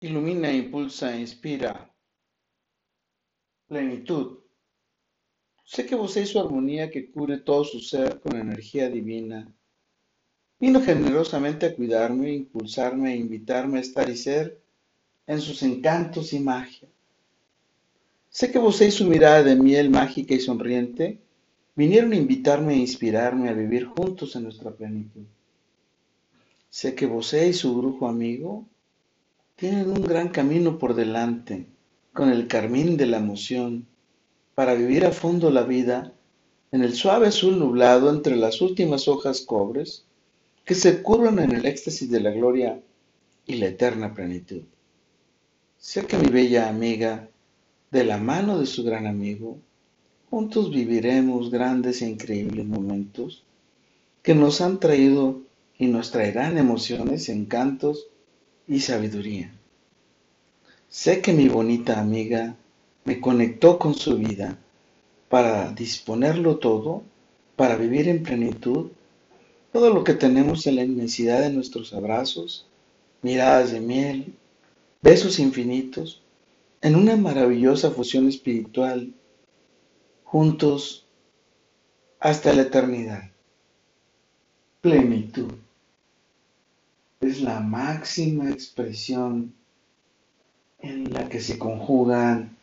Ilumina, impulsa, inspira. Plenitud. Sé que vos su armonía que cubre todo su ser con energía divina. Vino generosamente a cuidarme, impulsarme e invitarme a estar y ser en sus encantos y magia. Sé que vos su mirada de miel mágica y sonriente vinieron a invitarme e inspirarme a vivir juntos en nuestra plenitud. Sé que y su brujo amigo tienen un gran camino por delante, con el carmín de la emoción, para vivir a fondo la vida en el suave azul nublado entre las últimas hojas cobres que se curvan en el éxtasis de la gloria y la eterna plenitud. Sé que mi bella amiga, de la mano de su gran amigo, juntos viviremos grandes e increíbles momentos que nos han traído y nos traerán emociones, encantos y sabiduría. Sé que mi bonita amiga me conectó con su vida para disponerlo todo, para vivir en plenitud, todo lo que tenemos en la inmensidad de nuestros abrazos, miradas de miel, besos infinitos, en una maravillosa fusión espiritual, juntos hasta la eternidad. Plenitud es la máxima expresión en la que se conjugan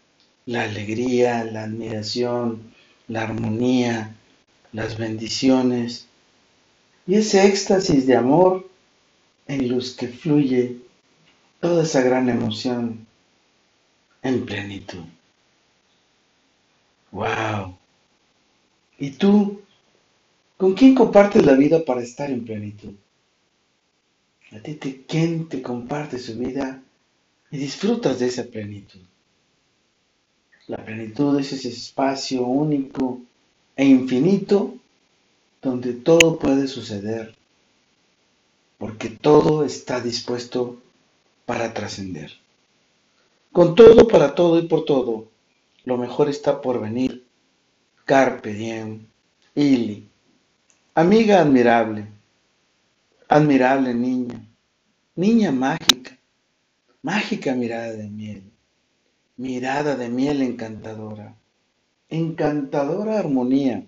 la alegría, la admiración, la armonía, las bendiciones y ese éxtasis de amor en los que fluye toda esa gran emoción en plenitud. ¡Wow! ¿Y tú? ¿Con quién compartes la vida para estar en plenitud? ¿A ti te, quién te comparte su vida y disfrutas de esa plenitud? La plenitud es ese espacio único e infinito donde todo puede suceder, porque todo está dispuesto para trascender. Con todo, para todo y por todo, lo mejor está por venir. Carpe diem, Ili. Amiga admirable, admirable niña, niña mágica, mágica mirada de miel, mirada de miel encantadora, encantadora armonía,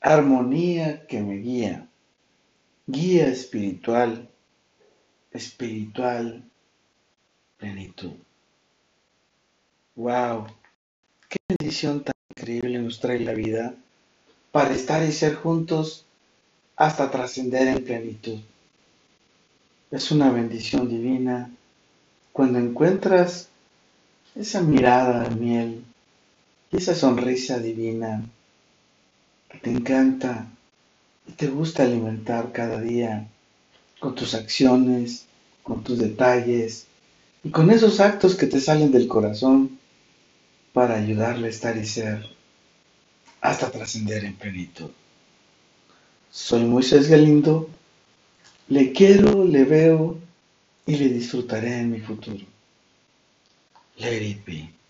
armonía que me guía, guía espiritual, espiritual plenitud. ¡Wow! ¡Qué bendición tan increíble nos trae la vida para estar y ser juntos hasta trascender en plenitud! Es una bendición divina cuando encuentras esa mirada de miel y esa sonrisa divina que te encanta y te gusta alimentar cada día con tus acciones, con tus detalles y con esos actos que te salen del corazón para ayudarle a estar y ser hasta trascender en plenitud. Soy Moisés Galindo, le quiero, le veo y le disfrutaré en mi futuro. Let it be.